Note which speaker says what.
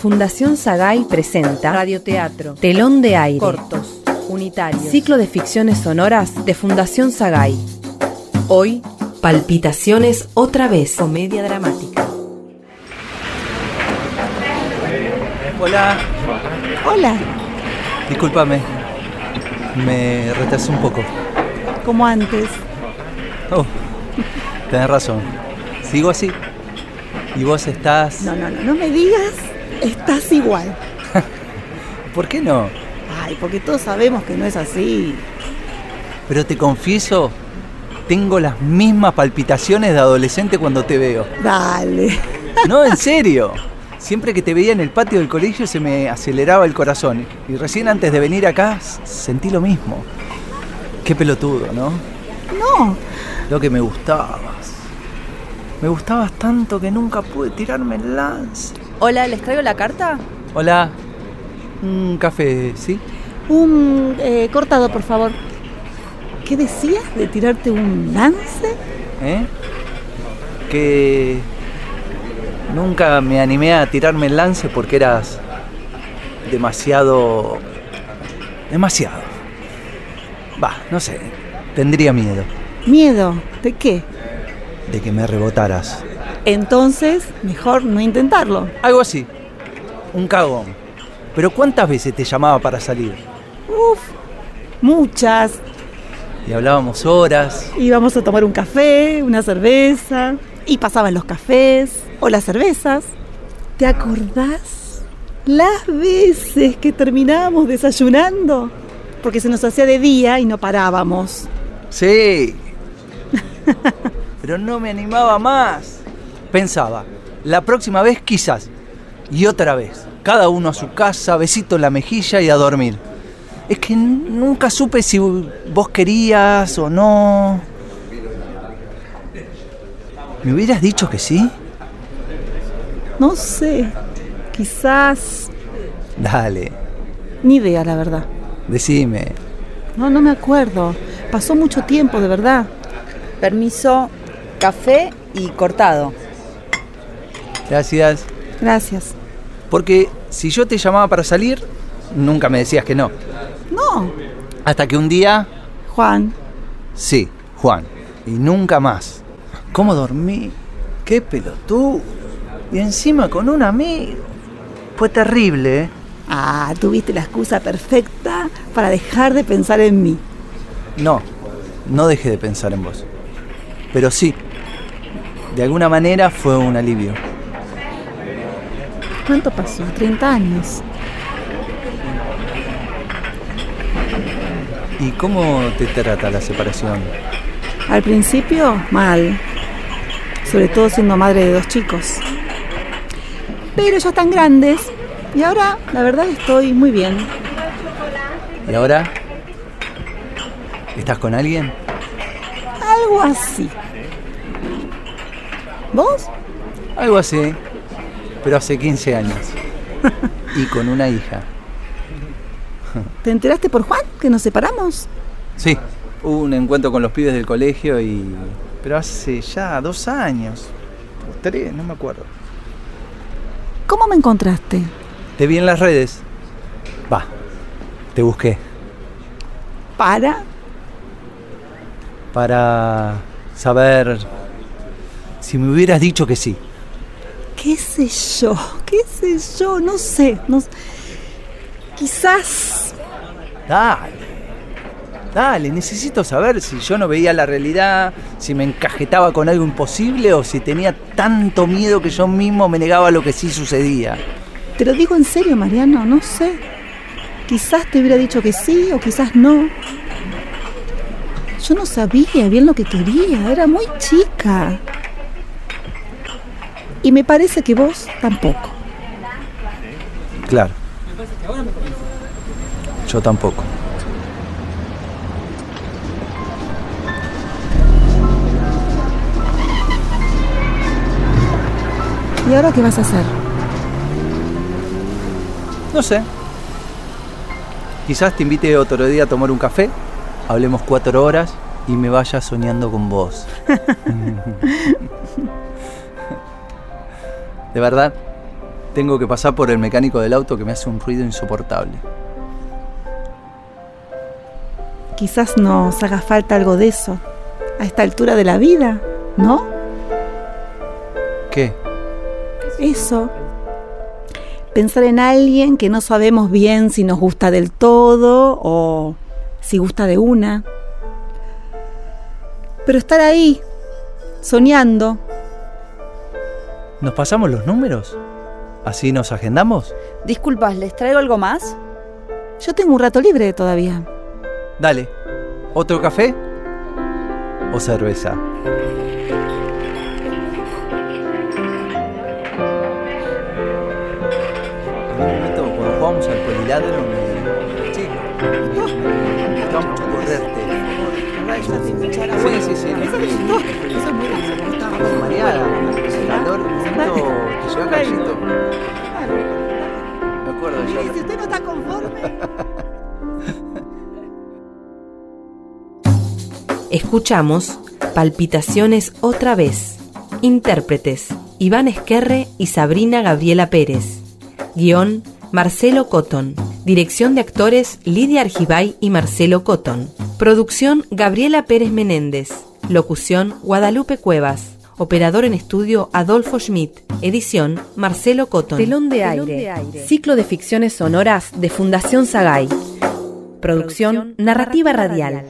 Speaker 1: Fundación Sagay presenta Radioteatro, Telón de Aire, Cortos, Unitarios, Ciclo de Ficciones Sonoras de Fundación Sagay. Hoy, Palpitaciones otra vez, comedia dramática.
Speaker 2: Hola,
Speaker 3: Hola,
Speaker 2: discúlpame. Me retrasé un poco.
Speaker 3: como antes.
Speaker 2: Oh, tenés razón. Sigo así. Y vos estás...
Speaker 3: No, no, no, no me digas, estás igual.
Speaker 2: ¿Por qué no?
Speaker 3: Ay, porque todos sabemos que no es así.
Speaker 2: Pero te confieso, tengo las mismas palpitaciones de adolescente cuando te veo.
Speaker 3: Dale.
Speaker 2: No, en serio. Siempre que te veía en el patio del colegio se me aceleraba el corazón. Y recién antes de venir acá sentí lo mismo. Qué pelotudo, ¿no?
Speaker 3: No,
Speaker 2: Lo que me gustabas. Me gustabas tanto que nunca pude tirarme el lance.
Speaker 4: Hola, ¿les traigo la carta?
Speaker 2: Hola. Un café, ¿sí?
Speaker 3: un eh, cortado, por favor. ¿Qué decías de tirarte un lance?
Speaker 2: ¿Eh? Que nunca me animé a tirarme el lance porque eras demasiado... demasiado. Va, no sé, tendría miedo
Speaker 3: Miedo. ¿De qué?
Speaker 2: de que me rebotaras.
Speaker 3: Entonces, mejor no intentarlo.
Speaker 2: Algo así, un cagón. Pero ¿cuántas veces te llamaba para salir?
Speaker 3: Uf, muchas.
Speaker 2: Y hablábamos horas.
Speaker 3: Íbamos a tomar un café, una cerveza, y pasaban los cafés o las cervezas. ¿Te acordás? Las veces que terminábamos desayunando, porque se nos hacía de día y no parábamos.
Speaker 2: Sí. Pero no me animaba más. Pensaba, la próxima vez quizás. Y otra vez. Cada uno a su casa, besito en la mejilla y a dormir. Es que nunca supe si vos querías o no. ¿Me hubieras dicho que sí?
Speaker 3: No sé, quizás...
Speaker 2: Dale,
Speaker 3: Ni idea, la verdad.
Speaker 2: decime.
Speaker 3: No, no me acuerdo. Pasó mucho tiempo, de verdad.
Speaker 4: Permiso, café y cortado.
Speaker 2: Gracias.
Speaker 3: Gracias.
Speaker 2: Porque si yo te llamaba para salir, nunca me decías que no.
Speaker 3: No,
Speaker 2: Hasta que un día
Speaker 3: Juan,
Speaker 2: Sí, Juan. Y nunca más. ¿Cómo dormí? ¡Qué pelotudo! Y encima con un amigo. Fue terrible, ¿eh?
Speaker 3: ah, tuviste la excusa perfecta para dejar de pensar en mí.
Speaker 2: No, no dejé de pensar en vos. Pero sí, de alguna manera fue un alivio.
Speaker 3: ¿Cuánto pasó? 30 años.
Speaker 2: ¿Y cómo te trata la separación?
Speaker 3: Al principio, mal. Sobre todo siendo madre de dos chicos. Pero ya están grandes. Y ahora, la verdad, estoy muy bien.
Speaker 2: ¿Y ahora? ¿Estás con alguien?
Speaker 3: Algo así. ¿Vos?
Speaker 2: Algo así, pero hace 15 años. Y con una hija.
Speaker 3: ¿Te enteraste por Juan que nos separamos?
Speaker 2: Sí, hubo un encuentro con los pibes del colegio y... Pero hace ya dos años. O tres, no me acuerdo.
Speaker 3: ¿Cómo me encontraste?
Speaker 2: Te vi en las redes. Va, te busqué.
Speaker 3: Para.
Speaker 2: Para saber si me hubieras dicho que sí.
Speaker 3: ¿Qué sé yo? ¿Qué sé yo? No sé. No... Quizás.
Speaker 2: Dale. Dale, necesito saber si yo no veía la realidad, si me encajetaba con algo imposible o si tenía tanto miedo que yo mismo me negaba a lo que sí sucedía.
Speaker 3: Te lo digo en serio, Mariano, no sé. Quizás te hubiera dicho que sí o quizás no. Yo no sabía bien lo que quería, era muy chica. Y me parece que vos tampoco.
Speaker 2: Claro. Yo tampoco.
Speaker 3: ¿Y ahora qué vas a hacer?
Speaker 2: No sé. Quizás te invite otro día a tomar un café, hablemos cuatro horas y me vaya soñando con vos. ¿De verdad? tengo que pasar por el mecánico del auto que me hace un ruido insoportable.
Speaker 3: Quizás nos haga falta algo de eso a esta altura de la vida, ¿no?
Speaker 2: ¿Qué?
Speaker 3: Eso. Pensar en alguien que no sabemos bien si nos gusta del todo o si gusta de una. Pero estar ahí, soñando.
Speaker 2: ¿Nos pasamos los números? ¿Así nos agendamos?
Speaker 4: Disculpas, ¿les traigo algo más?
Speaker 3: Yo tengo un rato libre todavía.
Speaker 2: Dale. ¿Otro café? ¿O cerveza? En un momento cuando jugamos al poliladro me... Sí. Me gustaba mucho correrte. Sí, sí, sí.
Speaker 3: Eso es muy
Speaker 2: Con Me acuerdo
Speaker 3: Y si usted no está conforme.
Speaker 1: Escuchamos Palpitaciones otra vez. Intérpretes Iván Esquerre y Sabrina Gabriela Pérez. Guión Marcelo Cotton. Dirección de actores Lidia Argibay y Marcelo Cotton. Producción Gabriela Pérez Menéndez. Locución Guadalupe Cuevas. Operador en estudio Adolfo Schmidt. Edición Marcelo Cotton. Telón de aire. Ciclo de ficciones sonoras de Fundación Sagay. Producción Narrativa Radial.